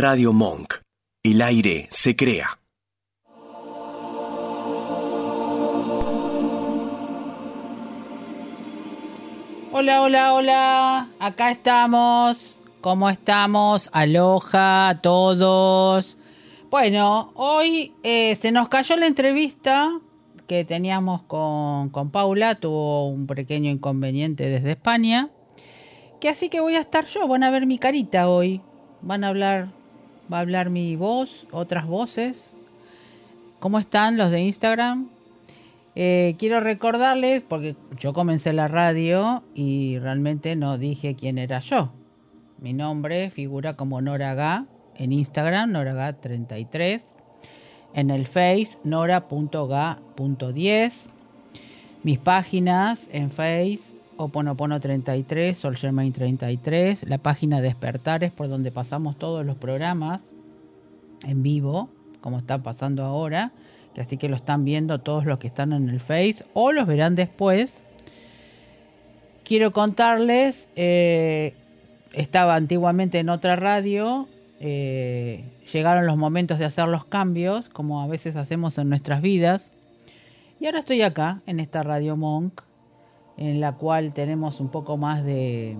Radio Monk. El aire se crea. Hola, hola, hola. Acá estamos. ¿Cómo estamos? Aloha a todos. Bueno, hoy eh, se nos cayó la entrevista que teníamos con, con Paula. Tuvo un pequeño inconveniente desde España. Que así que voy a estar yo. Van a ver mi carita hoy. Van a hablar, va a hablar mi voz, otras voces. ¿Cómo están los de Instagram? Eh, quiero recordarles, porque yo comencé la radio y realmente no dije quién era yo. Mi nombre figura como Noraga en Instagram, Noraga33. En el Face, nora.ga.10. Mis páginas en Face, Oponopono33, Sol 33. La página Despertares, por donde pasamos todos los programas en vivo, como está pasando ahora así que lo están viendo todos los que están en el Face o los verán después. Quiero contarles, eh, estaba antiguamente en otra radio, eh, llegaron los momentos de hacer los cambios, como a veces hacemos en nuestras vidas, y ahora estoy acá, en esta radio Monk, en la cual tenemos un poco más de,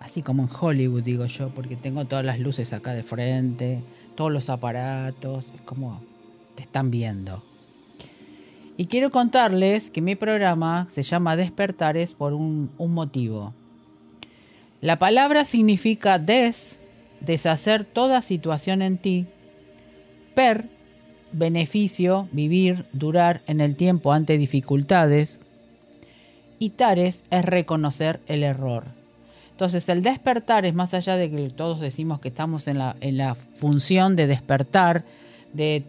así como en Hollywood digo yo, porque tengo todas las luces acá de frente, todos los aparatos, es como te están viendo. Y quiero contarles que mi programa se llama Despertares por un, motivo. La palabra significa des, deshacer toda situación en ti. Per, beneficio, vivir, durar en el tiempo ante dificultades. Y tares es reconocer el error. Entonces el despertar es más allá de que todos decimos que estamos en la, en la función de despertar, de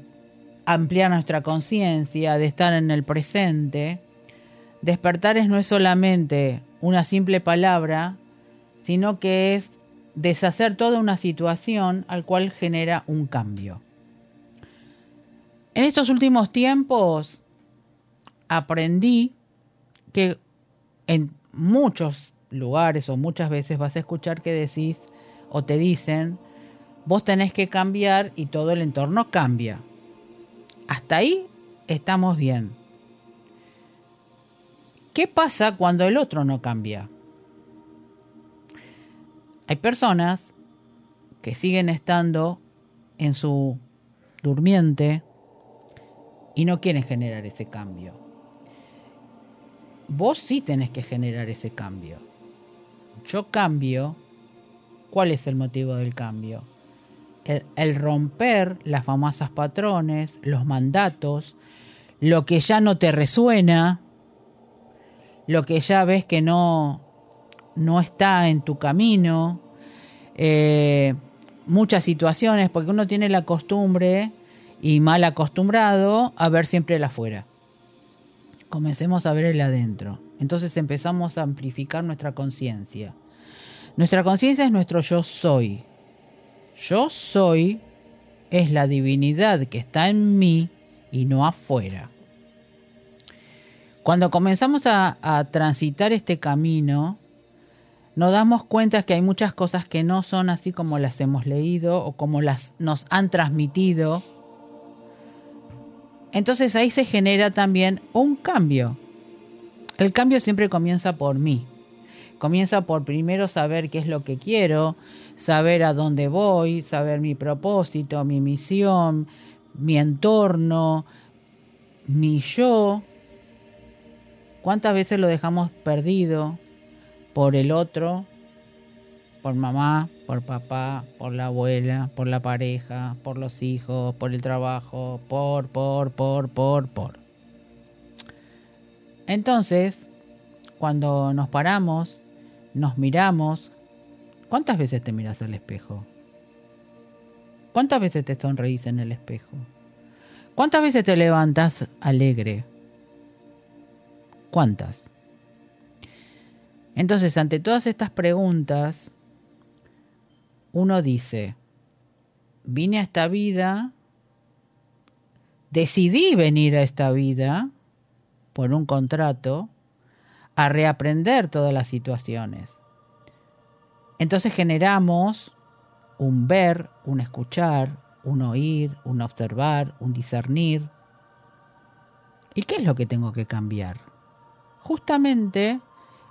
ampliar nuestra conciencia, de estar en el presente. Despertar es no es solamente una simple palabra, sino que es deshacer toda una situación al cual genera un cambio. En estos últimos tiempos aprendí que en muchos lugares o muchas veces vas a escuchar que decís o te dicen, vos tenés que cambiar y todo el entorno cambia. Hasta ahí estamos bien. ¿Qué pasa cuando el otro no cambia? Hay personas que siguen estando en su durmiente y no quieren generar ese cambio. Vos sí tenés que generar ese cambio. Yo cambio. ¿Cuál es el motivo del cambio? el, romper las famosas patrones, los mandatos, lo que ya no te resuena, lo que ya ves que no, no está en tu camino, eh, muchas situaciones, porque uno tiene la costumbre y mal acostumbrado a ver siempre el afuera. Comencemos a ver el adentro. Entonces empezamos a amplificar nuestra conciencia. Nuestra conciencia es nuestro yo soy, yo soy es la divinidad que está en mí y no afuera. Cuando comenzamos a, transitar este camino, nos damos cuenta que hay muchas cosas que no son así como las hemos leído o como las nos han transmitido. Entonces ahí se genera también un cambio. El cambio siempre comienza por mí. Comienza por primero saber qué es lo que quiero, saber a dónde voy, saber mi propósito, mi misión, mi entorno, mi yo. ¿Cuántas veces lo dejamos perdido por el otro, por mamá, por papá, por la abuela, por la pareja, por los hijos, por el trabajo, por, por, por, por, por? Entonces, cuando nos paramos, nos miramos, ¿Cuántas veces te miras al espejo? ¿Cuántas veces te sonreís en el espejo? ¿Cuántas veces te levantas alegre? ¿Cuántas? Entonces, ante todas estas preguntas, uno dice, vine a esta vida, decidí venir a esta vida por un contrato, a reaprender todas las situaciones. Entonces generamos un ver, un escuchar, un oír, un observar, un discernir. ¿Y qué es lo que tengo que cambiar? Justamente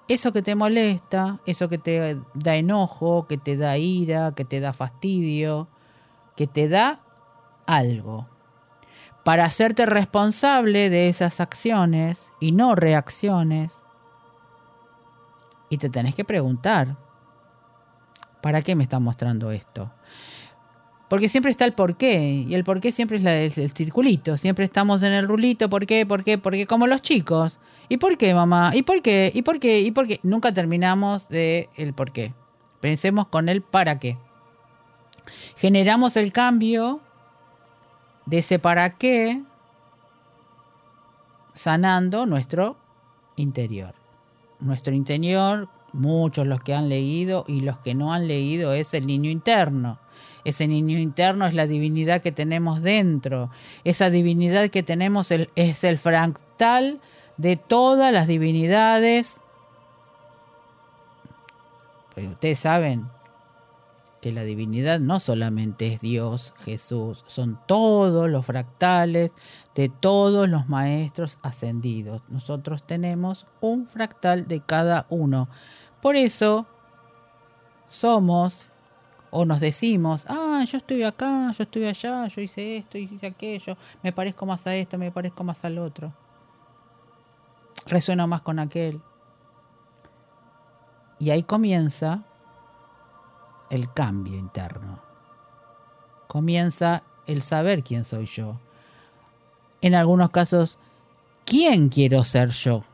eso que te molesta, eso que te da enojo, que te da ira, que te da fastidio, que te da algo. Para hacerte responsable de esas acciones y no reacciones. Y te tenés que preguntar, ¿para qué me está mostrando esto? Porque siempre está el porqué, y el porqué siempre es el, circulito, siempre estamos en el rulito, ¿por qué? ¿Por qué? Porque como los chicos. ¿Y por qué, mamá? ¿Y por qué? ¿Y por qué? ¿Y por qué? Nunca terminamos de el por qué. Pensemos con el para qué. Generamos el cambio de ese para qué sanando nuestro interior. Nuestro interior, muchos los que han leído y los que no han leído, es el niño interno. Ese niño interno es la divinidad que tenemos dentro. Esa divinidad que tenemos es el fractal de todas las divinidades. Pues ustedes saben que la divinidad no solamente es Dios, Jesús, son todos los fractales de todos los maestros ascendidos. Nosotros tenemos un fractal de cada uno. Por eso somos o nos decimos, ah, yo estoy acá, yo estoy allá, yo hice esto, hice aquello, me parezco más a esto, me parezco más al otro. Resueno más con aquel. Y ahí comienza el cambio interno. Comienza el saber quién soy yo. En algunos casos, quién quiero ser yo.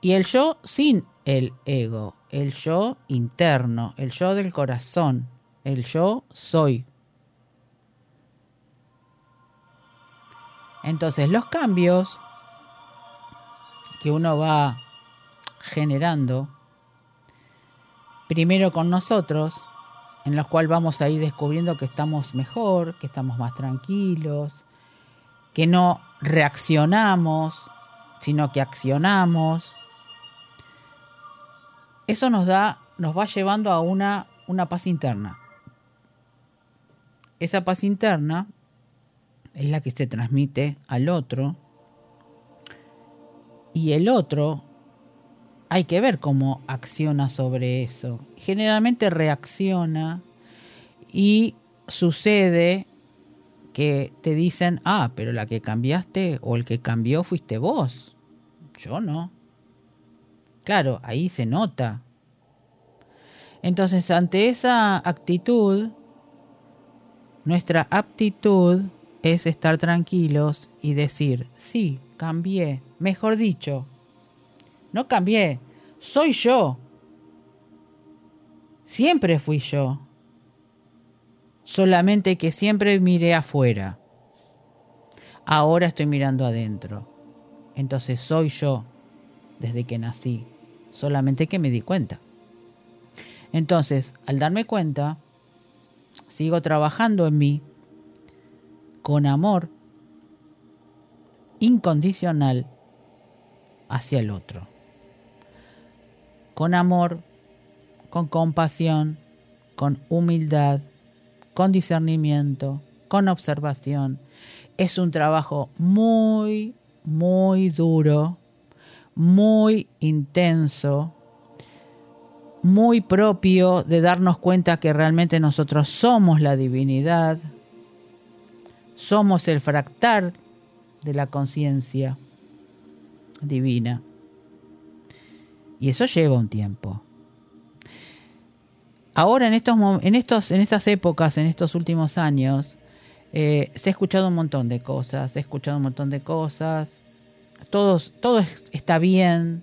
Y el yo sin el ego, el yo interno, el yo del corazón, el yo soy. Entonces los cambios que uno va generando primero con nosotros, en los cuales vamos a ir descubriendo que estamos mejor, que estamos más tranquilos, que no reaccionamos, sino que accionamos. Eso nos da, nos va llevando a una, una paz interna. Esa paz interna es la que se transmite al otro y el otro hay que ver cómo acciona sobre eso. Generalmente reacciona y sucede que te dicen, ah, pero la que cambiaste o el que cambió fuiste vos. Yo no. Claro, ahí se nota. Entonces, ante esa actitud, nuestra aptitud es estar tranquilos y decir, sí, cambié. Mejor dicho, no cambié. Soy yo. Siempre fui yo. Solamente que siempre miré afuera. Ahora estoy mirando adentro. Entonces soy yo desde que nací. Solamente que me di cuenta. Entonces, al darme cuenta, sigo trabajando en mí con amor incondicional hacia el otro con amor, con compasión, con humildad, con discernimiento, con observación. Es un trabajo muy, muy duro, muy intenso, muy propio de darnos cuenta que realmente nosotros somos la divinidad, somos el fractal de la conciencia divina. Y eso lleva un tiempo. Ahora, en, estos, en, estos, en estas épocas, en estos últimos años, eh, se ha escuchado un montón de cosas, se ha escuchado un montón de cosas, Todos, todo está bien,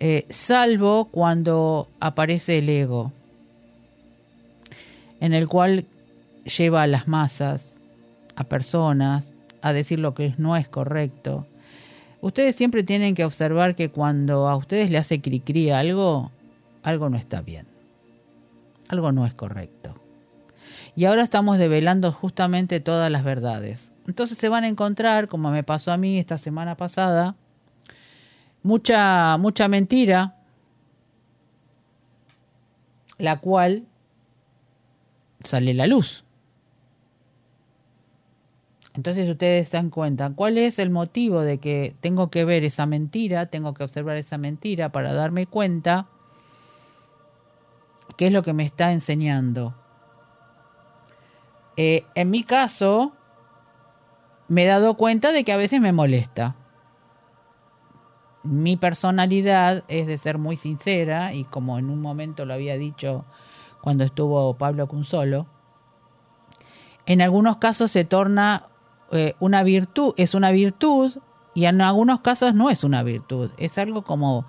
eh, salvo cuando aparece el ego, en el cual lleva a las masas, a personas, a decir lo que no es correcto, Ustedes siempre tienen que observar que cuando a ustedes le hace cri-cri algo, algo no está bien. Algo no es correcto. Y ahora estamos develando justamente todas las verdades. Entonces se van a encontrar, como me pasó a mí esta semana pasada, mucha, mucha mentira, la cual sale la luz. Entonces ustedes se dan cuenta, ¿cuál es el motivo de que tengo que ver esa mentira, tengo que observar esa mentira para darme cuenta qué es lo que me está enseñando? Eh, en mi caso, me he dado cuenta de que a veces me molesta. Mi personalidad es de ser muy sincera y como en un momento lo había dicho cuando estuvo Pablo Cunzolo, en algunos casos se torna eh, una virtud, es una virtud y en algunos casos no es una virtud, es algo como,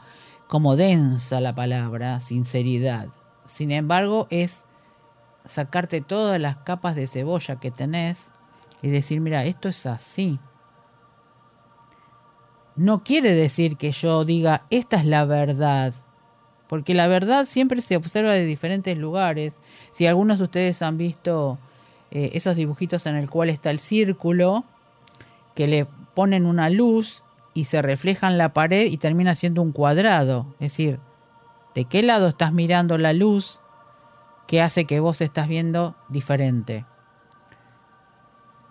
como densa la palabra, sinceridad. Sin embargo, es sacarte todas las capas de cebolla que tenés y decir, mira, esto es así. No quiere decir que yo diga, esta es la verdad, porque la verdad siempre se observa de diferentes lugares. Si algunos de ustedes han visto eh, esos dibujitos en el cual está el círculo, que le ponen una luz y se refleja en la pared y termina siendo un cuadrado. Es decir, ¿de qué lado estás mirando la luz que hace que vos estás viendo diferente?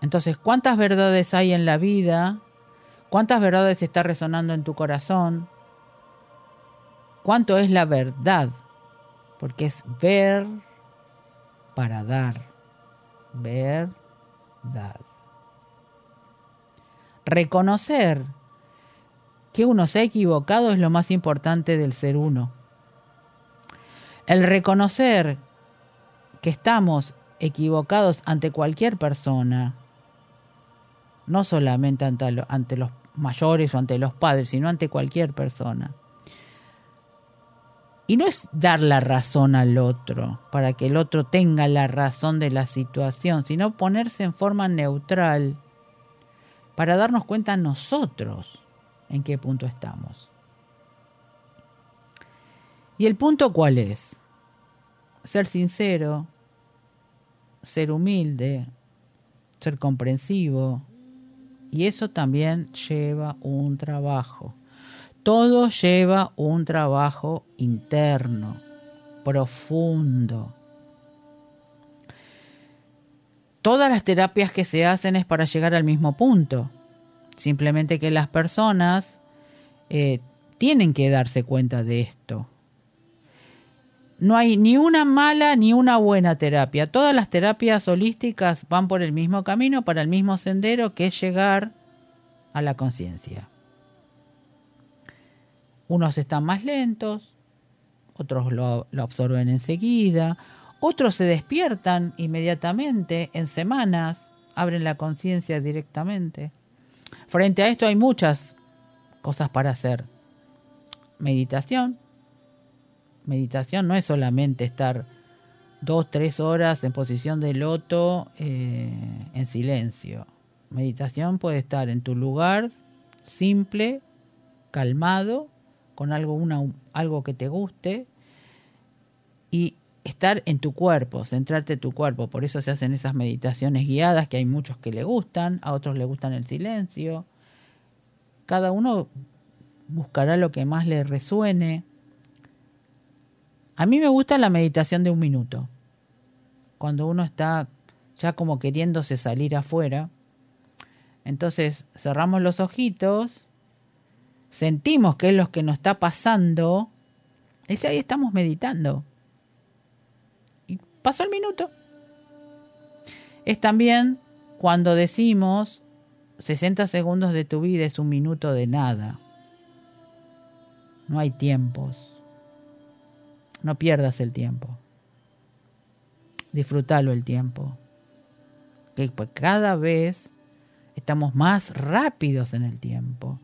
Entonces, ¿cuántas verdades hay en la vida? ¿Cuántas verdades está resonando en tu corazón? ¿Cuánto es la verdad? Porque es ver para dar verdad. Reconocer que uno se ha equivocado es lo más importante del ser uno. El reconocer que estamos equivocados ante cualquier persona, no solamente ante, los mayores o ante los padres, sino ante cualquier persona y no es dar la razón al otro para que el otro tenga la razón de la situación, sino ponerse en forma neutral para darnos cuenta nosotros en qué punto estamos. ¿Y el punto cuál es? Ser sincero, ser humilde, ser comprensivo. Y eso también lleva un trabajo. Todo lleva un trabajo interno, profundo. Todas las terapias que se hacen es para llegar al mismo punto. Simplemente que las personas eh, tienen que darse cuenta de esto. No hay ni una mala ni una buena terapia. Todas las terapias holísticas van por el mismo camino, para el mismo sendero, que es llegar a la conciencia. Unos están más lentos, otros lo, absorben enseguida, otros se despiertan inmediatamente, en semanas, abren la conciencia directamente. Frente a esto hay muchas cosas para hacer. Meditación. Meditación no es solamente estar dos, tres horas en posición de loto eh, en silencio. Meditación puede estar en tu lugar, simple, calmado, con algo, una, algo que te guste y estar en tu cuerpo, centrarte en tu cuerpo. Por eso se hacen esas meditaciones guiadas que hay muchos que le gustan, a otros le gustan el silencio. Cada uno buscará lo que más le resuene. A mí me gusta la meditación de un minuto. Cuando uno está ya como queriéndose salir afuera. Entonces cerramos los ojitos sentimos que es lo que nos está pasando, y ahí estamos meditando. Y pasó el minuto. Es también cuando decimos 60 segundos de tu vida es un minuto de nada. No hay tiempos. No pierdas el tiempo. Disfrútalo el tiempo. Que pues cada vez estamos más rápidos en el tiempo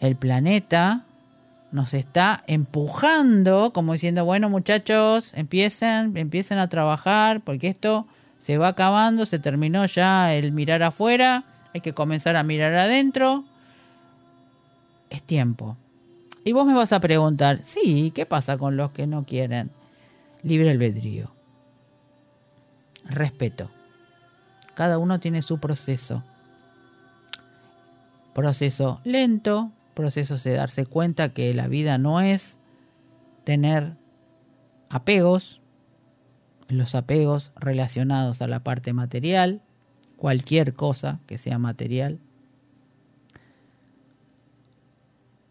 el planeta nos está empujando, como diciendo, bueno muchachos, empiecen, empiecen a trabajar, porque esto se va acabando, se terminó ya el mirar afuera, hay que comenzar a mirar adentro. Es tiempo. Y vos me vas a preguntar, sí, ¿qué pasa con los que no quieren? Libre albedrío. Respeto. Cada uno tiene su proceso. Proceso lento, procesos de darse cuenta que la vida no es tener apegos, los apegos relacionados a la parte material, cualquier cosa que sea material.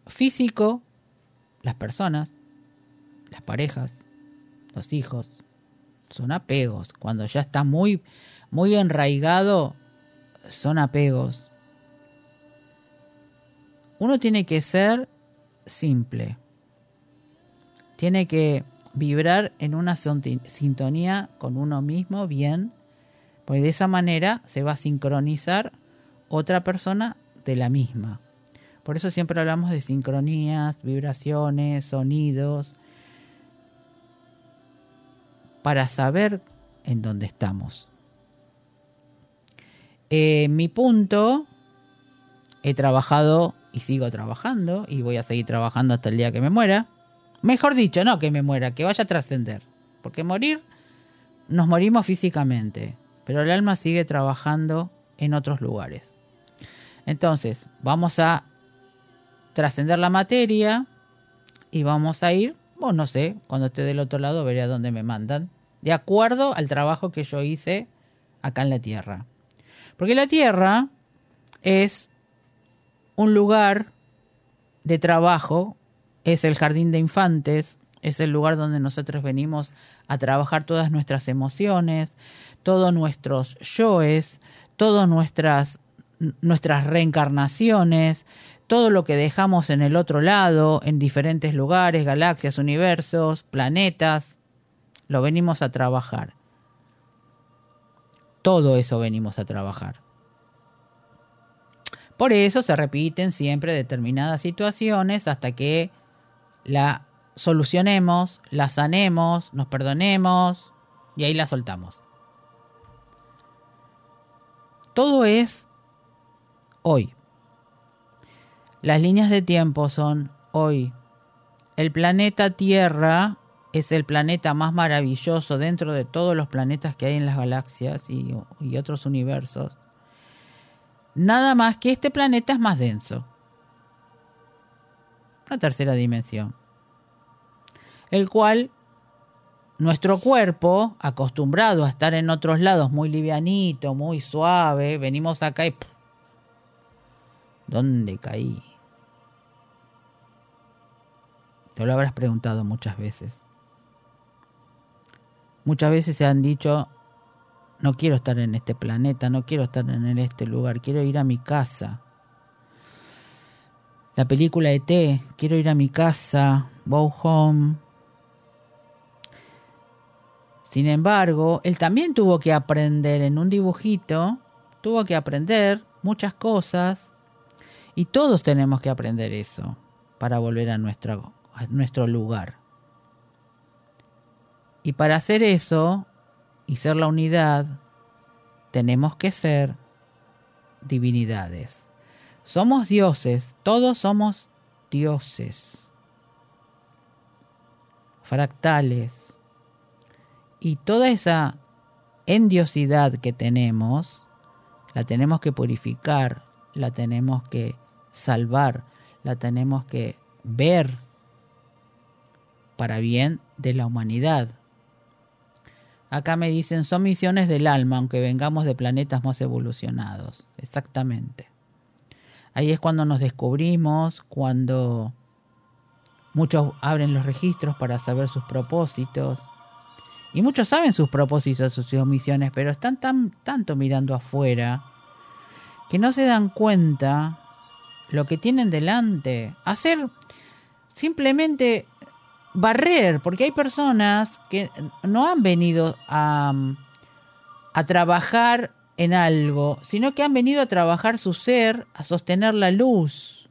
Físico, las personas, las parejas, los hijos, son apegos. Cuando ya está muy, muy enraigado, son apegos. Uno tiene que ser simple. Tiene que vibrar en una sintonía con uno mismo bien, porque de esa manera se va a sincronizar otra persona de la misma. Por eso siempre hablamos de sincronías, vibraciones, sonidos, para saber en dónde estamos. Eh, mi punto, he trabajado y sigo trabajando y voy a seguir trabajando hasta el día que me muera. Mejor dicho, no que me muera, que vaya a trascender. Porque morir, nos morimos físicamente, pero el alma sigue trabajando en otros lugares. Entonces, vamos a trascender la materia y vamos a ir, bueno, no sé, cuando esté del otro lado veré a dónde me mandan, de acuerdo al trabajo que yo hice acá en la Tierra. Porque la Tierra es un lugar de trabajo es el jardín de infantes, es el lugar donde nosotros venimos a trabajar todas nuestras emociones, todos nuestros yoes, todas nuestras, nuestras reencarnaciones, todo lo que dejamos en el otro lado, en diferentes lugares, galaxias, universos, planetas, lo venimos a trabajar. Todo eso venimos a trabajar. Por eso se repiten siempre determinadas situaciones hasta que la solucionemos, la sanemos, nos perdonemos y ahí la soltamos. Todo es hoy. Las líneas de tiempo son hoy. El planeta Tierra es el planeta más maravilloso dentro de todos los planetas que hay en las galaxias y, y otros universos. Nada más que este planeta es más denso una tercera dimensión, el cual nuestro cuerpo, acostumbrado a estar en otros lados muy livianito, muy suave, venimos acá y... ¿Dónde caí? Te lo habrás preguntado muchas veces. Muchas veces se han dicho, no quiero estar en este planeta, no quiero estar en este lugar, quiero ir a mi casa la película de T, quiero ir a mi casa, go home. Sin embargo, él también tuvo que aprender en un dibujito, tuvo que aprender muchas cosas y todos tenemos que aprender eso para volver a nuestro, a nuestro lugar. Y para hacer eso y ser la unidad, tenemos que ser divinidades. Somos dioses, todos somos dioses, fractales. Y toda esa endiosidad que tenemos, la tenemos que purificar, la tenemos que salvar, la tenemos que ver para bien de la humanidad. Acá me dicen, son misiones del alma, aunque vengamos de planetas más evolucionados. Exactamente. Ahí es cuando nos descubrimos, cuando muchos abren los registros para saber sus propósitos. Y muchos saben sus propósitos, sus misiones, pero están tan, tanto mirando afuera que no se dan cuenta lo que tienen delante. Hacer simplemente barrer, porque hay personas que no han venido a, a trabajar en algo, sino que han venido a trabajar su ser, a sostener la luz.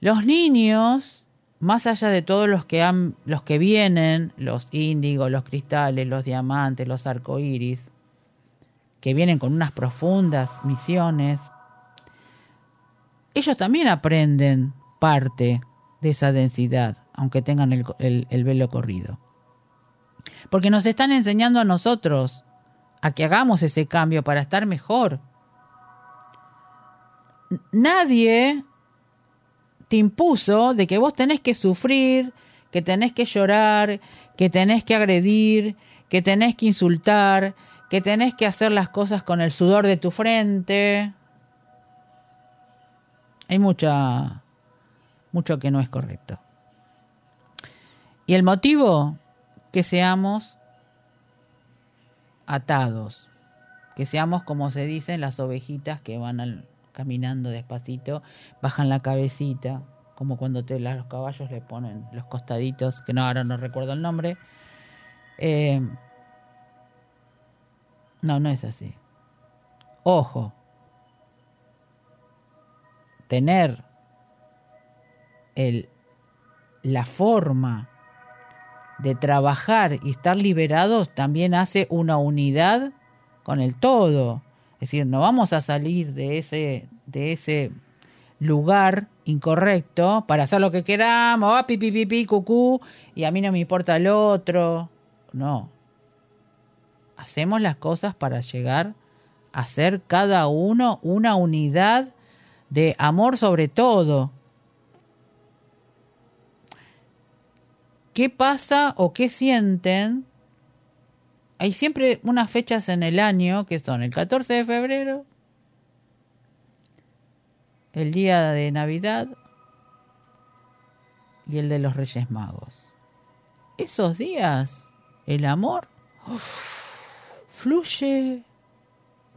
Los niños, más allá de todos los que han, los que vienen, los índigos, los cristales, los diamantes, los arcoíris, que vienen con unas profundas misiones, ellos también aprenden parte de esa densidad, aunque tengan el, el velo corrido. Porque nos están enseñando a nosotros a que hagamos ese cambio para estar mejor. Nadie te impuso de que vos tenés que sufrir, que tenés que llorar, que tenés que agredir, que tenés que insultar, que tenés que hacer las cosas con el sudor de tu frente. Hay mucha mucho que no es correcto. Y el motivo que seamos atados, que seamos como se dicen las ovejitas que van caminando despacito, bajan la cabecita, como cuando te, los caballos le ponen los costaditos, que no ahora no recuerdo el nombre. Eh, no, no es así. Ojo, tener el, la forma de trabajar y estar liberados también hace una unidad con el todo. Es decir, no vamos a salir de ese, de ese lugar incorrecto para hacer lo que queramos, ah, pi, cucú, y a mí no me importa el otro. No. Hacemos las cosas para llegar a ser cada uno una unidad de amor sobre todo. ¿Qué pasa o qué sienten hay siempre unas fechas en el año que son el 14 de febrero, el día de Navidad y el de los Reyes Magos. Esos días, el amor fluye.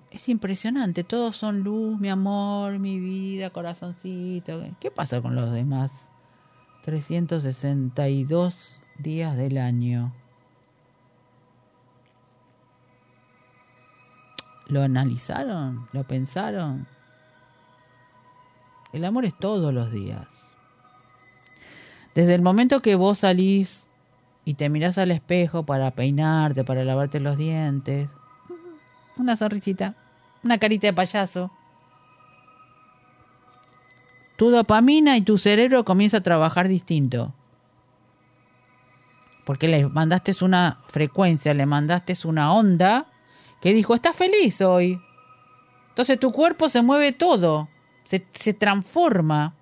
Es impresionante, todos son luz, mi amor, mi vida, corazoncito. ¿Qué pasa con los demás? 362 días del año. ¿Lo analizaron? ¿Lo pensaron? El amor es todos los días. Desde el momento que vos salís y te mirás al espejo para peinarte, para lavarte los dientes, una sonrisita, una carita de payaso, tu dopamina y tu cerebro comienza a trabajar distinto. Porque le mandaste una frecuencia, le mandaste una onda que dijo, estás feliz hoy. Entonces tu cuerpo se mueve todo, se, se transforma.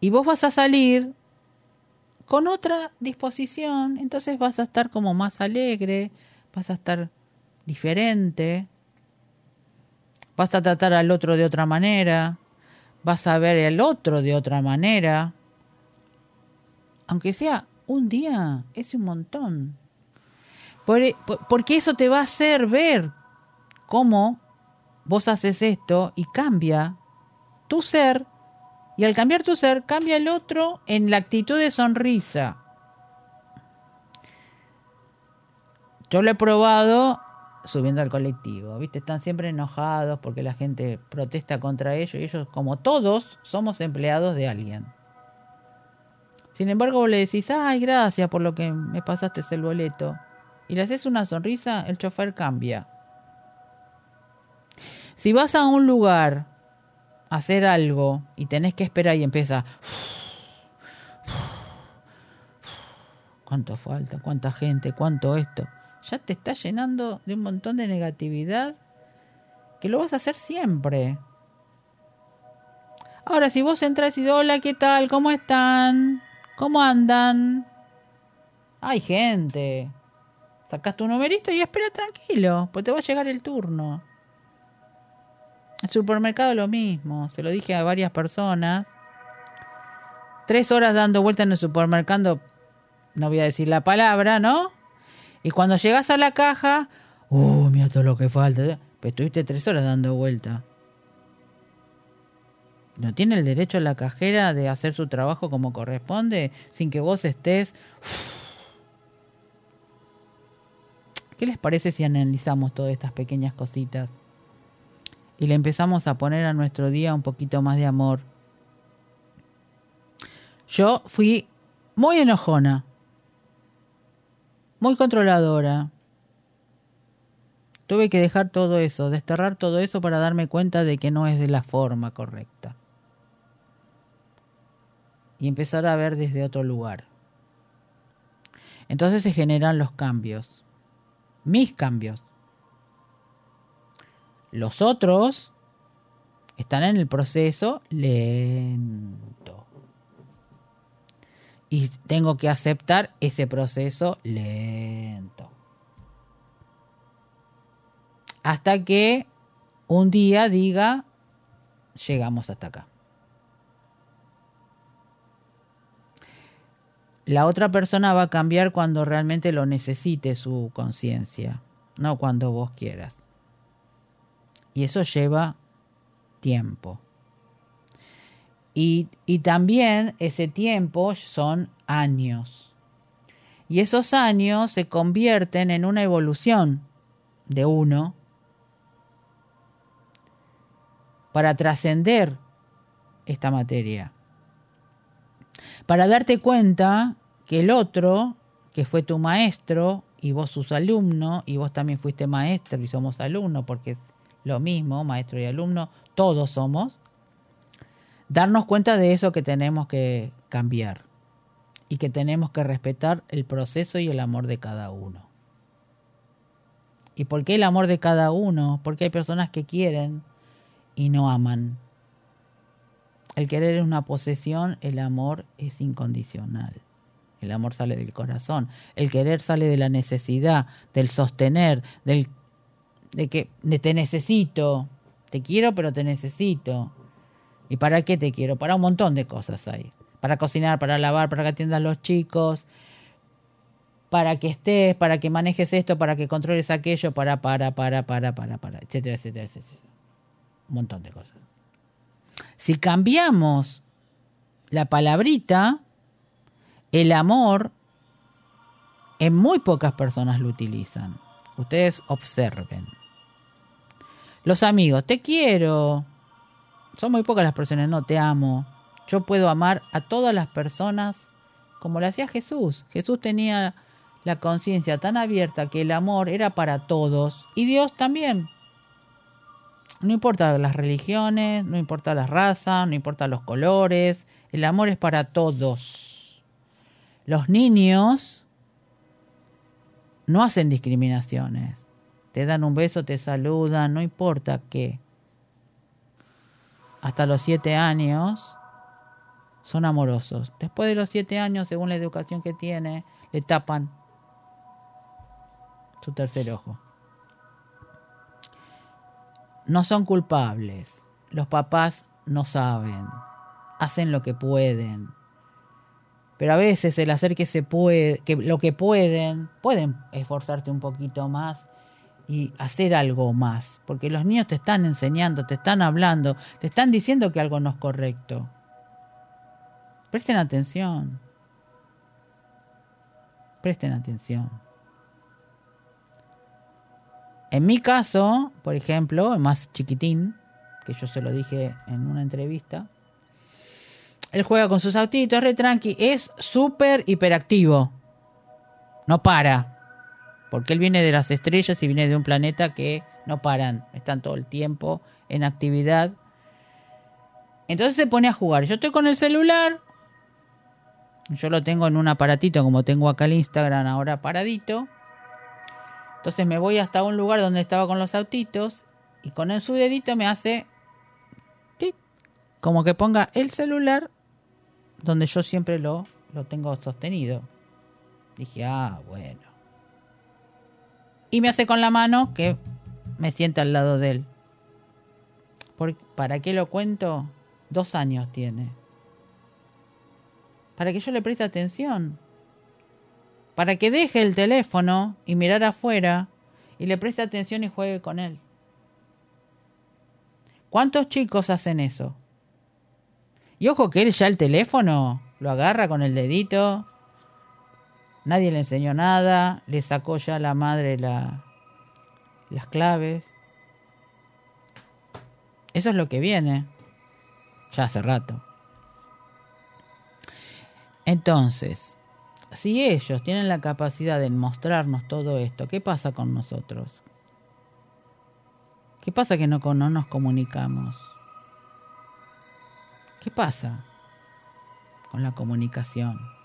Y vos vas a salir con otra disposición, entonces vas a estar como más alegre, vas a estar diferente, vas a tratar al otro de otra manera, vas a ver al otro de otra manera. Aunque sea un día, es un montón. E, porque eso te va a hacer ver cómo vos haces esto y cambia tu ser. Y al cambiar tu ser, cambia el otro en la actitud de sonrisa. Yo lo he probado subiendo al colectivo, ¿viste? Están siempre enojados porque la gente protesta contra ellos y ellos, como todos, somos empleados de alguien. Sin embargo, vos le decís, ay, gracias por lo que me pasaste el boleto y le haces una sonrisa, el chofer cambia. Si vas a un lugar a hacer algo y tenés que esperar y empieza... ¿Cuánto falta? ¿Cuánta gente? ¿Cuánto esto? Ya te está llenando de un montón de negatividad que lo vas a hacer siempre. Ahora, si vos entras y hola, ¿qué tal? ¿Cómo están? ¿Cómo andan? Hay gente. Sacas tu numerito y espera tranquilo, pues te va a llegar el turno. El supermercado lo mismo, se lo dije a varias personas. Tres horas dando vuelta en el supermercado, no voy a decir la palabra, ¿no? Y cuando llegas a la caja, ¡uh, mira todo lo que falta! Pues estuviste tres horas dando vuelta. ¿No tiene el derecho la cajera de hacer su trabajo como corresponde sin que vos estés... ¿Qué les parece si analizamos todas estas pequeñas cositas y le empezamos a poner a nuestro día un poquito más de amor? Yo fui muy enojona, muy controladora. Tuve que dejar todo eso, desterrar todo eso para darme cuenta de que no es de la forma correcta. Y empezar a ver desde otro lugar. Entonces se generan los cambios mis cambios. Los otros están en el proceso lento. Y tengo que aceptar ese proceso lento. Hasta que un día diga, llegamos hasta acá. La otra persona va a cambiar cuando realmente lo necesite su conciencia, no cuando vos quieras. Y eso lleva tiempo. Y, también ese tiempo son años. Y esos años se convierten en una evolución de uno para trascender esta materia para darte cuenta que el otro, que fue tu maestro, y vos sus alumnos, y vos también fuiste maestro y somos alumnos, porque es lo mismo, maestro y alumno, todos somos, darnos cuenta de eso que tenemos que cambiar y que tenemos que respetar el proceso y el amor de cada uno. ¿Y por qué el amor de cada uno? Porque hay personas que quieren y no aman. El querer es una posesión, el amor es incondicional. El amor sale del corazón. El querer sale de la necesidad, del sostener, del de que te necesito. Te quiero, pero te necesito. ¿Y para qué te quiero? Para un montón de cosas hay. Para cocinar, para lavar, para que atiendas los chicos, para que estés, para que manejes esto, para que controles aquello, para, para, para, para, para, para, etcétera, etcétera, etcétera. Un montón de cosas. Si cambiamos la palabrita, el amor, en muy pocas personas lo utilizan. Ustedes observen. Los amigos, te quiero. Son muy pocas las personas, no te amo. Yo puedo amar a todas las personas como lo hacía Jesús. Jesús tenía la conciencia tan abierta que el amor era para todos y Dios también. No importa las religiones, no importa las razas, no importa los colores, el amor es para todos. Los niños no hacen discriminaciones. Te dan un beso, te saludan, no importa qué. Hasta los siete años son amorosos. Después de los siete años, según la educación que tiene, le tapan su tercer ojo no son culpables. Los papás no saben. Hacen lo que pueden. Pero a veces el hacer que se puede, que lo que pueden, pueden esforzarte un poquito más y hacer algo más, porque los niños te están enseñando, te están hablando, te están diciendo que algo no es correcto. Presten atención. Presten atención. En mi caso, por ejemplo, el más chiquitín, que yo se lo dije en una entrevista, él juega con sus autitos, re tranqui, es súper hiperactivo. No para. Porque él viene de las estrellas y viene de un planeta que no paran, están todo el tiempo en actividad. Entonces se pone a jugar. Yo estoy con el celular. Yo lo tengo en un aparatito como tengo acá el Instagram ahora paradito. Entonces me voy hasta un lugar donde estaba con los autitos y con el, su dedito me hace como que ponga el celular donde yo siempre lo, lo tengo sostenido. Dije, ah, bueno. Y me hace con la mano que me sienta al lado de él. ¿Para qué lo cuento? Dos años tiene. Para que yo le preste atención para que deje el teléfono y mirar afuera y le preste atención y juegue con él. ¿Cuántos chicos hacen eso? Y ojo que él ya el teléfono lo agarra con el dedito, nadie le enseñó nada, le sacó ya la madre la, las claves. Eso es lo que viene, ya hace rato. Entonces, si ellos tienen la capacidad de mostrarnos todo esto, ¿qué pasa con nosotros? ¿Qué pasa que no, no nos comunicamos? ¿Qué pasa con la comunicación?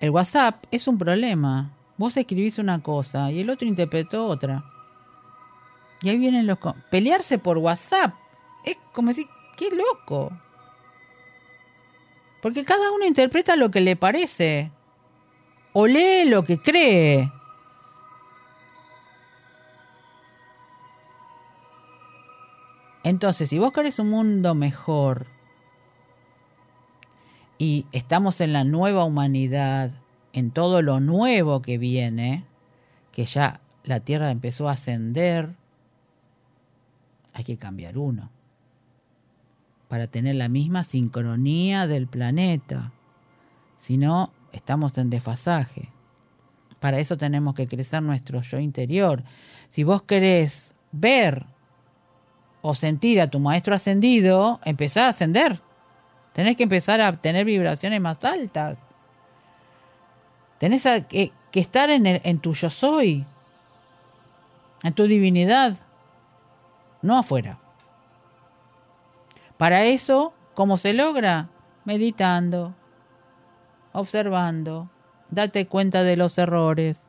El WhatsApp es un problema. Vos escribís una cosa y el otro interpretó otra. Y ahí vienen los... Pelearse por WhatsApp. Es como decir, qué loco. Porque cada uno interpreta lo que le parece. O lee lo que cree. Entonces, si vos querés un mundo mejor y estamos en la nueva humanidad, en todo lo nuevo que viene, que ya la Tierra empezó a ascender, hay que cambiar uno para tener la misma sincronía del planeta. Si no, estamos en desfasaje. Para eso tenemos que crecer nuestro yo interior. Si vos querés ver o sentir a tu maestro ascendido, empezá a ascender. Tenés que empezar a tener vibraciones más altas. Tenés que, estar en, en tu yo soy, en tu divinidad, no afuera. Para eso, ¿cómo se logra? Meditando, observando, date cuenta de los errores,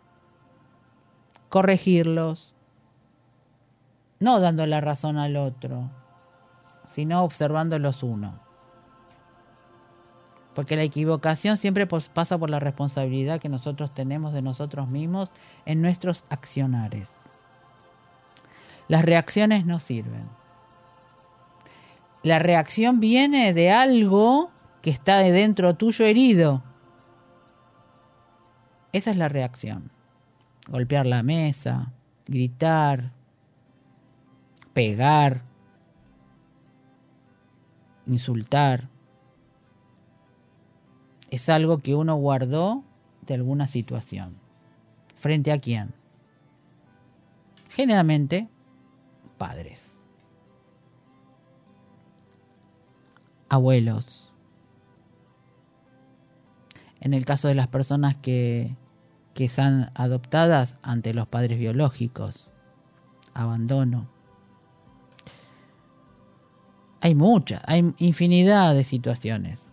corregirlos, no dando la razón al otro, sino observándolos uno. Porque la equivocación siempre pasa por la responsabilidad que nosotros tenemos de nosotros mismos en nuestros accionares. Las reacciones no sirven la reacción viene de algo que está de dentro tuyo herido. Esa es la reacción. Golpear la mesa, gritar, pegar, insultar. Es algo que uno guardó de alguna situación. ¿Frente a quién? Generalmente, padres. abuelos. En el caso de las personas que, que son adoptadas ante los padres biológicos, abandono. Hay muchas, hay infinidad de situaciones.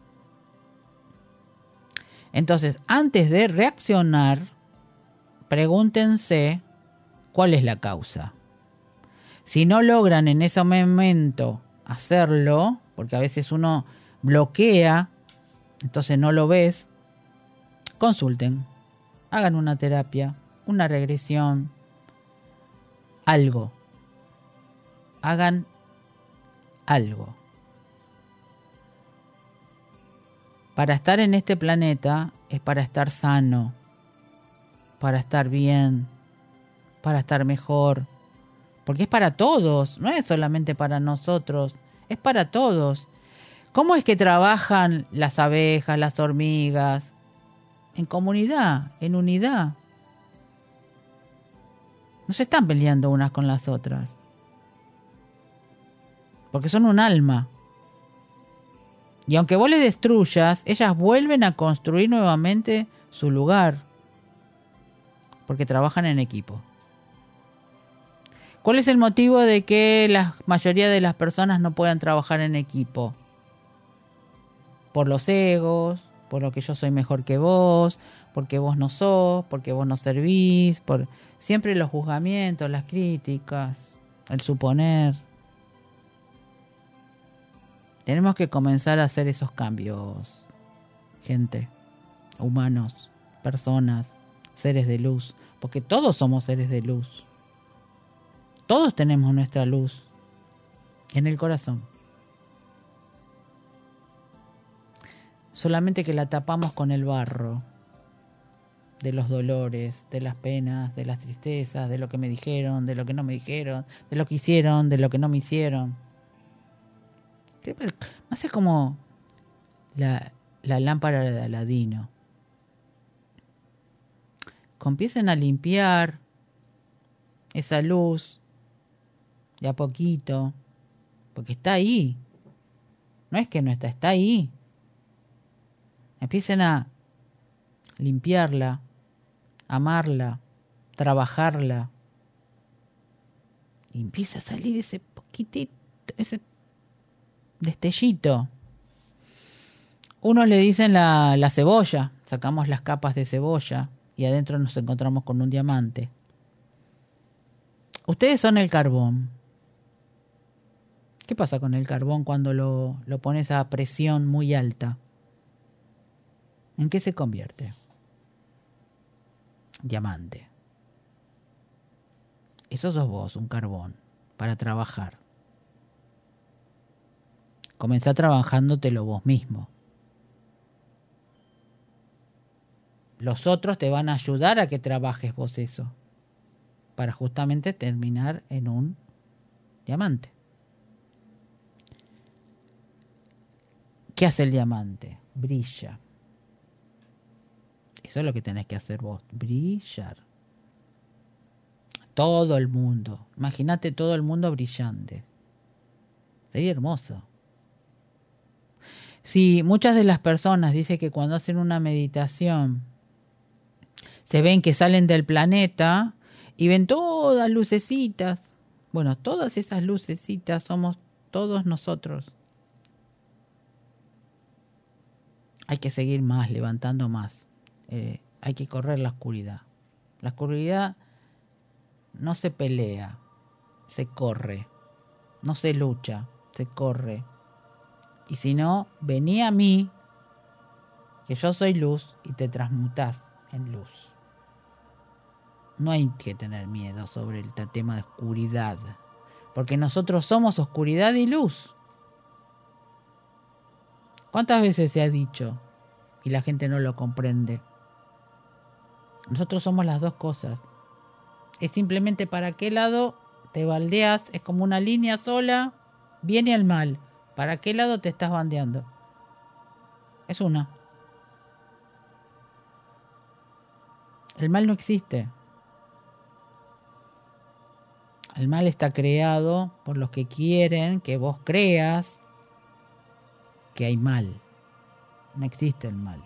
Entonces, antes de reaccionar, pregúntense cuál es la causa. Si no logran en ese momento hacerlo, porque a veces uno bloquea, entonces no lo ves, consulten, hagan una terapia, una regresión, algo. Hagan algo. Para estar en este planeta es para estar sano, para estar bien, para estar mejor, porque es para todos, no es solamente para nosotros es para todos. ¿Cómo es que trabajan las abejas, las hormigas? En comunidad, en unidad. No se están peleando unas con las otras. Porque son un alma. Y aunque vos les destruyas, ellas vuelven a construir nuevamente su lugar. Porque trabajan en equipo. ¿Cuál es el motivo de que la mayoría de las personas no puedan trabajar en equipo? Por los egos, por lo que yo soy mejor que vos, porque vos no sos, porque vos no servís, por siempre los juzgamientos, las críticas, el suponer. Tenemos que comenzar a hacer esos cambios, gente, humanos, personas, seres de luz, porque todos somos seres de luz. Todos tenemos nuestra luz en el corazón. Solamente que la tapamos con el barro de los dolores, de las penas, de las tristezas, de lo que me dijeron, de lo que no me dijeron, de lo que hicieron, de lo que no me hicieron. Más es como la, la lámpara de Aladino. Comiencen a limpiar esa luz de a poquito, porque está ahí. No es que no está, está ahí. Empiecen a limpiarla, amarla, trabajarla. Y empieza a salir ese poquitito, ese destellito. Unos le dicen la, la cebolla, sacamos las capas de cebolla y adentro nos encontramos con un diamante. Ustedes son el carbón. ¿Qué pasa con el carbón cuando lo, lo pones a presión muy alta? ¿En qué se convierte? Diamante. Eso sos vos, un carbón, para trabajar. Comenzá trabajándotelo vos mismo. Los otros te van a ayudar a que trabajes vos eso, para justamente terminar en un diamante. ¿Qué hace el diamante? Brilla. Eso es lo que tenés que hacer vos, brillar. Todo el mundo, imagínate todo el mundo brillante. Sería hermoso. Si muchas de las personas dicen que cuando hacen una meditación se ven que salen del planeta y ven todas lucecitas. Bueno, todas esas lucecitas somos todos nosotros. Hay que seguir más, levantando más. Eh, hay que correr la oscuridad. La oscuridad no se pelea, se corre. No se lucha, se corre. Y si no, vení a mí, que yo soy luz, y te transmutás en luz. No hay que tener miedo sobre el tema de oscuridad, porque nosotros somos oscuridad y luz. ¿Cuántas veces se ha dicho y la gente no lo comprende? Nosotros somos las dos cosas. Es simplemente para qué lado te baldeas, es como una línea sola, viene al mal. ¿Para qué lado te estás bandeando? Es una. El mal no existe. El mal está creado por los que quieren que vos creas que hay mal. No existe el mal.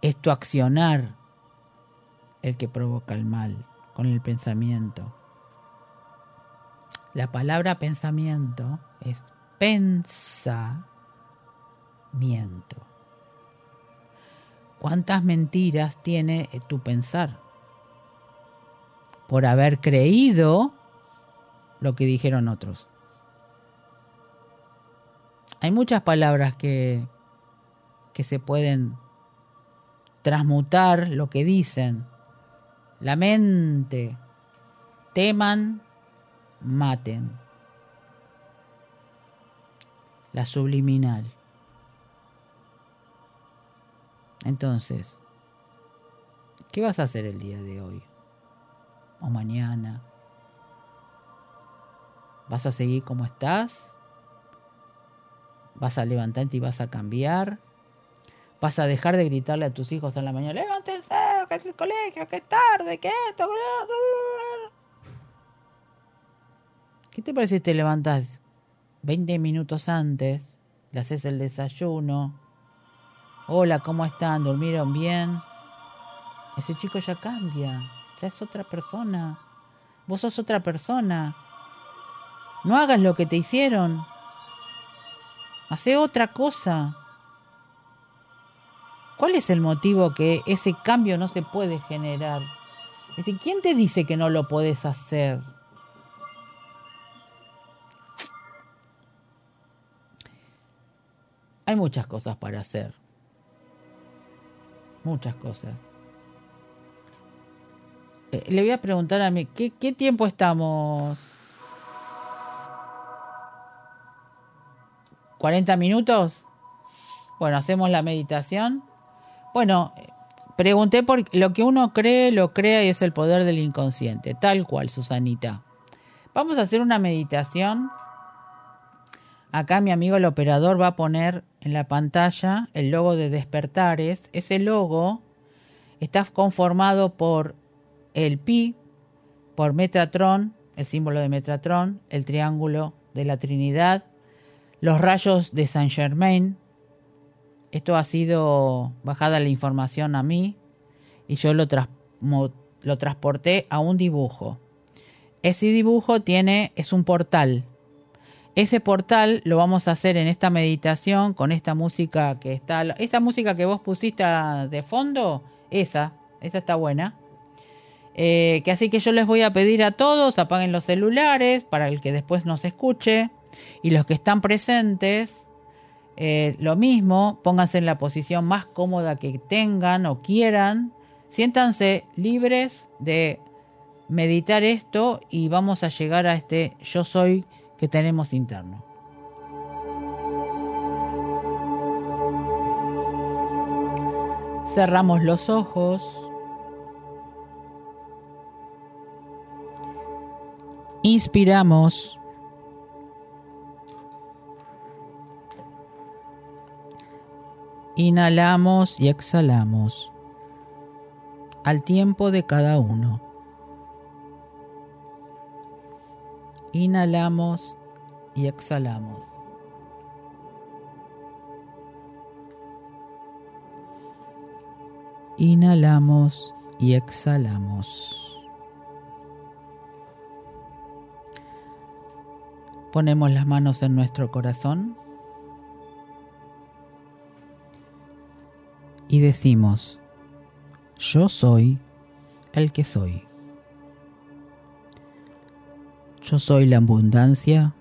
Es tu accionar el que provoca el mal con el pensamiento. La palabra pensamiento es pensamiento. ¿Cuántas mentiras tiene tu pensar? Por haber creído lo que dijeron otros. Hay muchas palabras que, que se pueden transmutar lo que dicen. La mente. Teman, maten. La subliminal. Entonces, ¿qué vas a hacer el día de hoy? ¿O mañana? ¿Vas a seguir como estás? ¿Vas a levantarte y vas a cambiar? ¿Vas a dejar de gritarle a tus hijos en la mañana, levántense, que es el colegio, que es tarde, que esto, ¿Qué te parece si te levantas 20 minutos antes, le haces el desayuno? Hola, ¿cómo están? ¿Durmieron bien? Ese chico ya cambia, ya es otra persona. Vos sos otra persona. No hagas lo que te hicieron. Hace otra cosa. ¿Cuál es el motivo que ese cambio no se puede generar? Es decir, ¿quién te dice que no lo puedes hacer? Hay muchas cosas para hacer. Muchas cosas. Eh, le voy a preguntar a mí, ¿qué, ¿qué tiempo estamos? ¿40 minutos? Bueno, hacemos la meditación. Bueno, pregunté por lo que uno cree, lo crea y es el poder del inconsciente, tal cual, Susanita. Vamos a hacer una meditación. Acá mi amigo el operador va a poner en la pantalla el logo de Despertares. Ese logo está conformado por el pi, por Metatron, el símbolo de Metatron, el triángulo de la Trinidad, los rayos de Saint Germain, esto ha sido bajada la información a mí y yo lo, lo transporté a un dibujo. Ese dibujo tiene, es un portal. Ese portal lo vamos a hacer en esta meditación con esta música que está, esta música que vos pusiste de fondo, esa, esa está buena. Eh, que así que yo les voy a pedir a todos apaguen los celulares para el que después nos escuche y los que están presentes Eh, lo mismo, pónganse en la posición más cómoda que tengan o quieran. Siéntanse libres de meditar esto y vamos a llegar a este yo soy que tenemos interno. Cerramos los ojos. Inspiramos. Inhalamos y exhalamos al tiempo de cada uno. Inhalamos y exhalamos. Inhalamos y exhalamos. Ponemos las manos en nuestro corazón y decimos, yo soy el que soy. Yo soy la abundancia.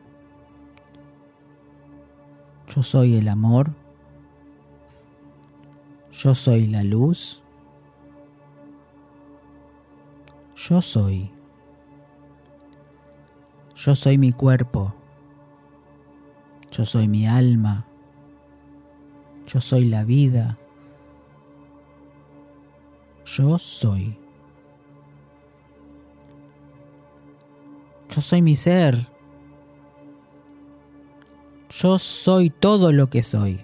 Yo soy el amor. Yo soy la luz. Yo soy. Yo soy mi cuerpo. Yo soy mi alma. Yo soy la vida. Yo soy. Yo soy mi ser. Yo soy todo lo que soy.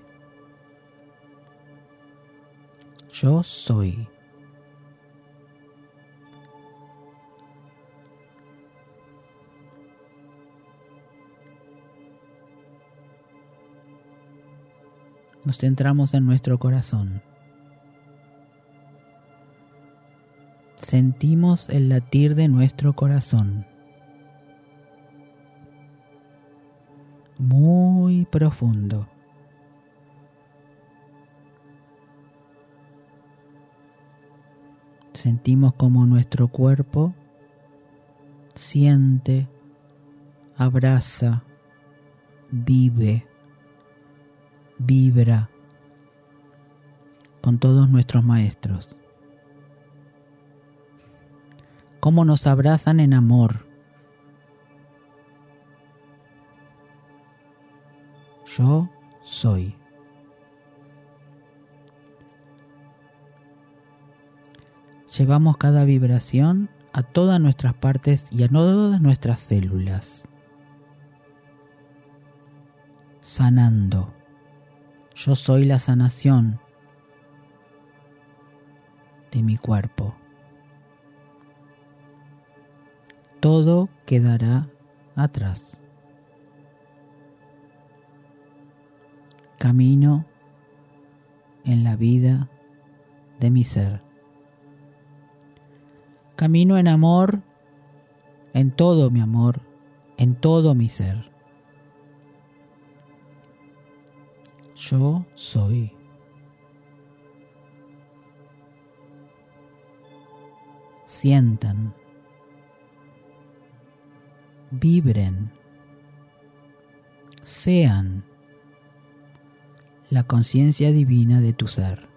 Yo soy. Nos centramos en nuestro corazón. Sentimos el latir de nuestro corazón. Muy profundo. Sentimos como nuestro cuerpo siente, abraza, vive vibra con todos nuestros maestros. Cómo nos abrazan en amor. Yo soy. Llevamos cada vibración a todas nuestras partes y a todas nuestras células, sanando. Yo soy la sanación de mi cuerpo. Todo quedará atrás. Camino en la vida de mi ser. Camino en amor, en todo mi amor, en todo mi ser. yo soy. Sientan, vibren, sean la conciencia divina de tu ser.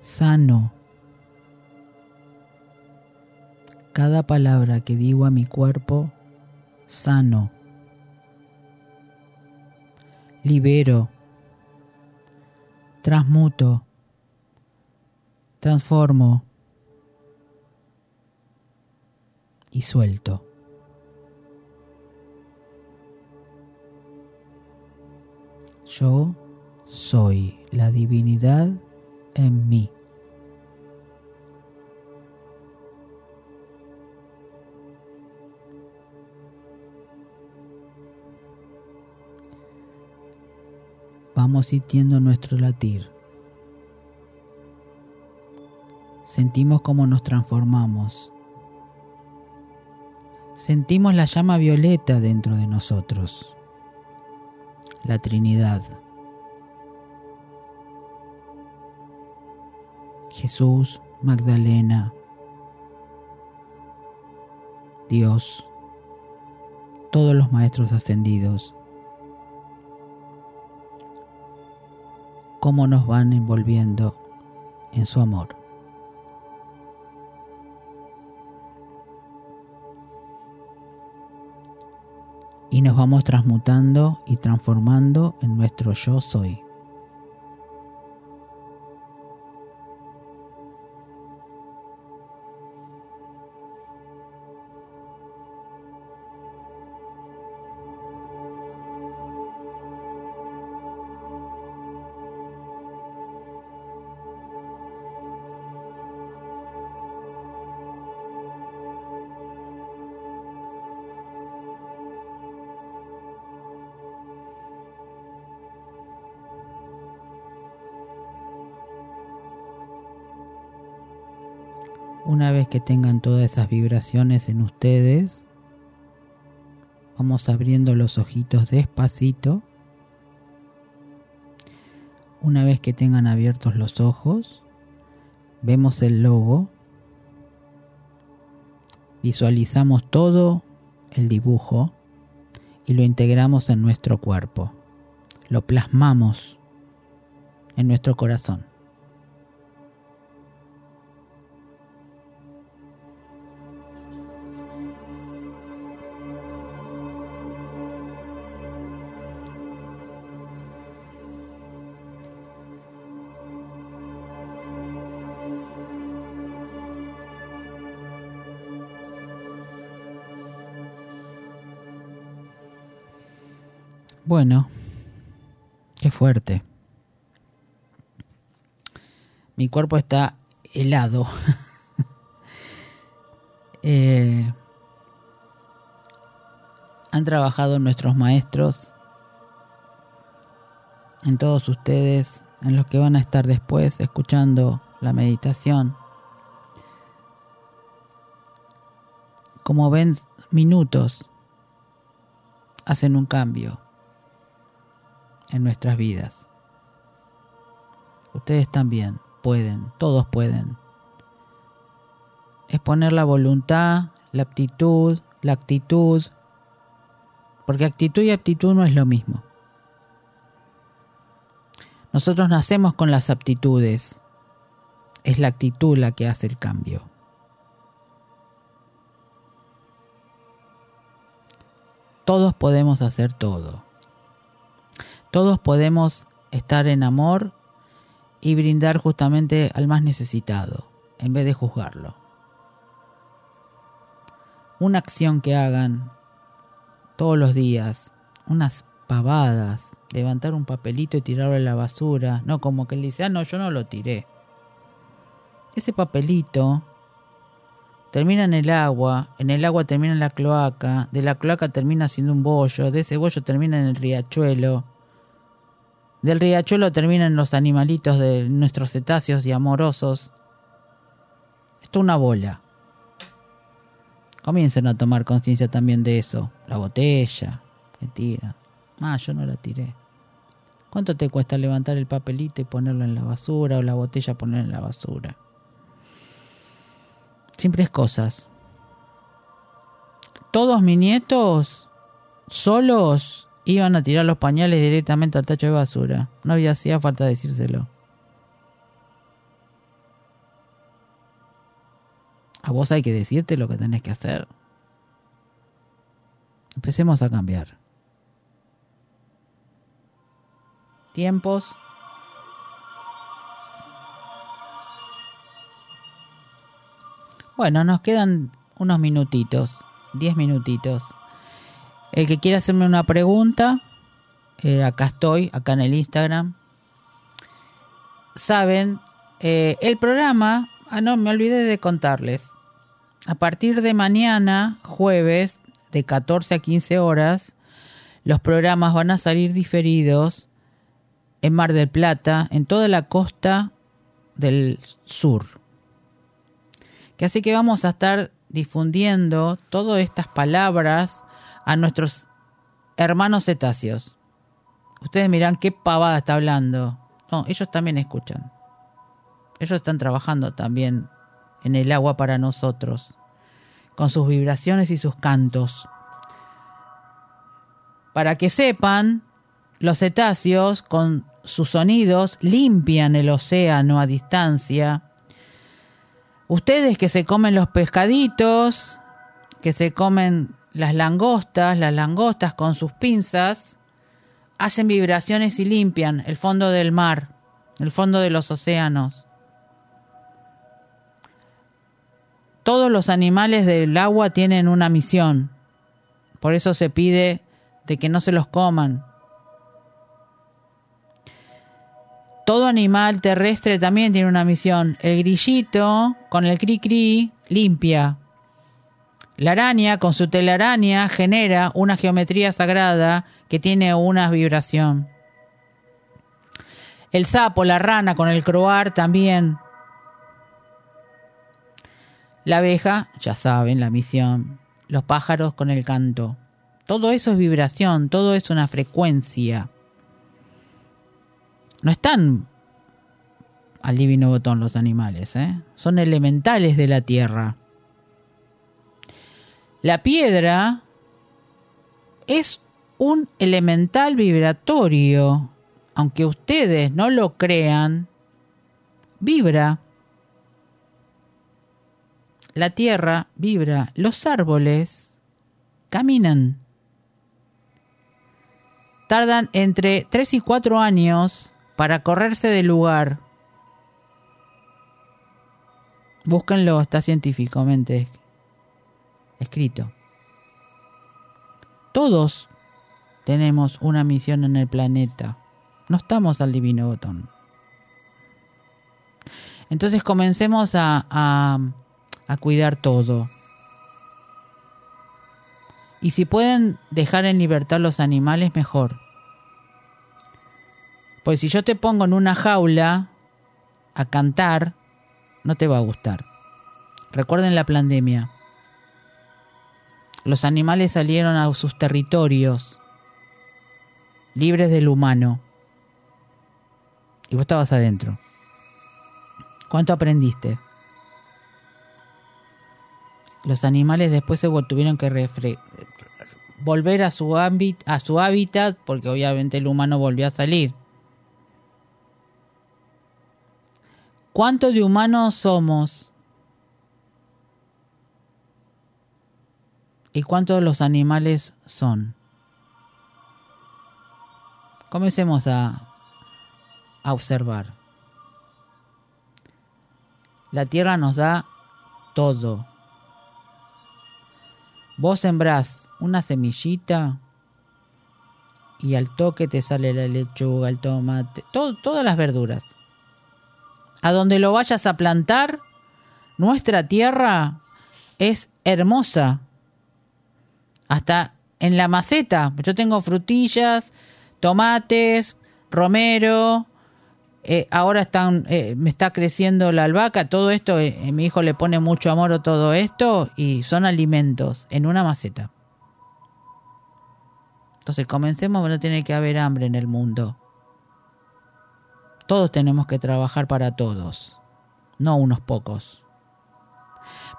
Sano. Cada palabra que digo a mi cuerpo, sano, libero, transmuto, transformo y suelto. Yo soy la divinidad en mí. vamos sintiendo nuestro latir. Sentimos cómo nos transformamos sentimos la llama violeta dentro de nosotros, la Trinidad. Jesús, Magdalena, Dios, todos los maestros ascendidos, cómo nos van envolviendo en su amor. Nos vamos transmutando y transformando en nuestro yo soy. Una vez que tengan todas esas vibraciones en ustedes, vamos abriendo los ojitos despacito. Una vez que tengan abiertos los ojos, vemos el logo, visualizamos todo el dibujo y lo integramos en nuestro cuerpo. Lo plasmamos en nuestro corazón. Bueno, qué fuerte. Mi cuerpo está helado. Eh, han trabajado nuestros maestros, en todos ustedes, en los que van a estar después escuchando la meditación. Como ven, minutos hacen un cambio en nuestras vidas. Ustedes también pueden, todos pueden. Es poner la voluntad, la aptitud, la actitud, porque actitud y aptitud no es lo mismo. Nosotros nacemos con las aptitudes, es la actitud la que hace el cambio. Todos podemos hacer todo. Todos podemos estar en amor y brindar justamente al más necesitado, en vez de juzgarlo. Una acción que hagan todos los días, unas pavadas, levantar un papelito y tirarlo en la basura, no como que él dice, ah, no, yo no lo tiré. Ese papelito termina en el agua, en el agua termina en la cloaca, de la cloaca termina siendo un bollo, de ese bollo termina en el riachuelo, del riachuelo terminan los animalitos de nuestros cetáceos y amorosos. Esto es una bola. Comiencen a tomar conciencia también de eso. La botella que tiran. Ah, yo no la tiré. ¿Cuánto te cuesta levantar el papelito y ponerlo en la basura o la botella ponerla en la basura? Simples cosas. Todos mis nietos solos iban a tirar los pañales directamente al tacho de basura. No había hacía falta decírselo. A vos hay que decirte lo que tenés que hacer. Empecemos a cambiar. Tiempos. Bueno, nos quedan unos minutitos, diez minutitos. El que quiera hacerme una pregunta, eh, acá estoy, acá en el Instagram. Saben, eh, el programa, ah no, me olvidé de contarles. A partir de mañana, jueves, de 14 a 15 horas, los programas van a salir diferidos en Mar del Plata, en toda la costa del sur. Que así que vamos a estar difundiendo todas estas palabras a nuestros hermanos cetáceos. Ustedes miran qué pavada está hablando. No, ellos también escuchan. Ellos están trabajando también en el agua para nosotros. con sus vibraciones y sus cantos. Para que sepan, los cetáceos con sus sonidos limpian el océano a distancia. Ustedes que se comen los pescaditos, que se comen las langostas, las langostas con sus pinzas, hacen vibraciones y limpian el fondo del mar, el fondo de los océanos. Todos los animales del agua tienen una misión. Por eso se pide de que no se los coman. Todo animal terrestre también tiene una misión. El grillito con el cri cri limpia. La araña con su telaraña genera una geometría sagrada que tiene una vibración. El sapo, la rana con el croar también. La abeja, ya saben, la misión. Los pájaros con el canto. Todo eso es vibración, todo es una frecuencia. No están al divino botón los animales, ¿eh? son elementales de la tierra. La piedra es un elemental vibratorio, aunque ustedes no lo crean, vibra. La tierra vibra, los árboles caminan. Tardan entre 3 y 4 años para correrse del lugar. Búsquenlo, está científicamente escrito. Todos tenemos una misión en el planeta. No estamos al divino botón. Entonces comencemos a, a, cuidar todo. Y si pueden dejar en libertad los animales, mejor. Pues si yo te pongo en una jaula a cantar, no te va a gustar. Recuerden la pandemia. Los animales salieron a sus territorios, libres del humano. Y vos estabas adentro. ¿Cuánto aprendiste? Los animales después se tuvieron que volver a su, a su hábitat porque obviamente el humano volvió a salir. ¿Cuánto de humanos somos? ¿Y cuántos los animales son? Comencemos a, a observar. La tierra nos da todo. Vos sembrás una semillita y al toque te sale la lechuga, el tomate, todas las verduras a donde lo vayas a plantar, nuestra tierra es hermosa. Hasta en la maceta. Yo tengo frutillas, tomates, romero. Eh, ahora están, eh, me está creciendo la albahaca. Todo esto, eh, mi hijo le pone mucho amor a todo esto y son alimentos en una maceta. Entonces comencemos, no tiene que haber hambre en el mundo. Todos tenemos que trabajar para todos, no unos pocos.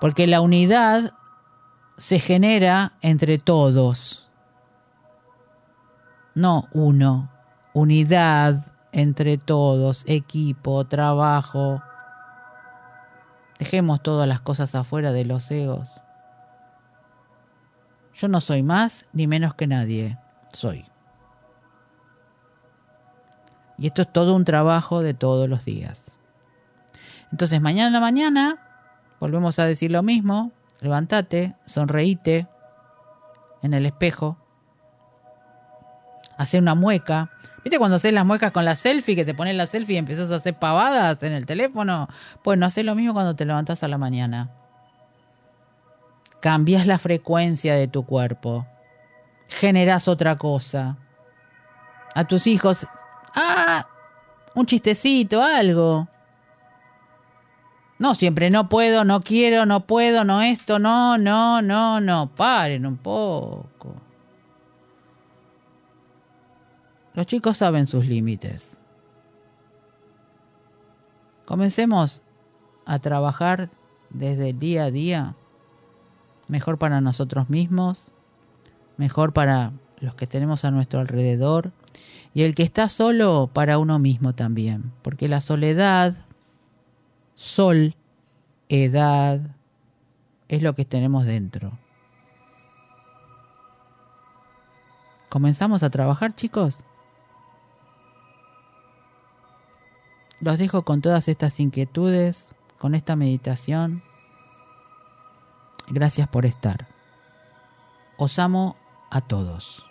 Porque la unidad se genera entre todos, no uno. Unidad entre todos, equipo, trabajo. Dejemos todas las cosas afuera de los egos. Yo no soy más ni menos que nadie, soy. Y esto es todo un trabajo de todos los días. Entonces, mañana en la mañana, volvemos a decir lo mismo, levántate, sonreíte en el espejo, hace una mueca. ¿Viste cuando haces las muecas con la selfie, que te pones la selfie y empiezas a hacer pavadas en el teléfono? Pues no haces lo mismo cuando te levantas a la mañana. Cambias la frecuencia de tu cuerpo. Generas otra cosa. A tus hijos Ah, un chistecito, algo. No, siempre no puedo, no quiero, no puedo, no esto, no, no, no, no. Paren un poco. Los chicos saben sus límites. Comencemos a trabajar desde el día a día mejor para nosotros mismos, mejor para los que tenemos a nuestro alrededor y el que está solo para uno mismo también, porque la soledad, sol, edad, es lo que tenemos dentro. ¿Comenzamos a trabajar, chicos? Los dejo con todas estas inquietudes, con esta meditación. Gracias por estar. Os amo a todos.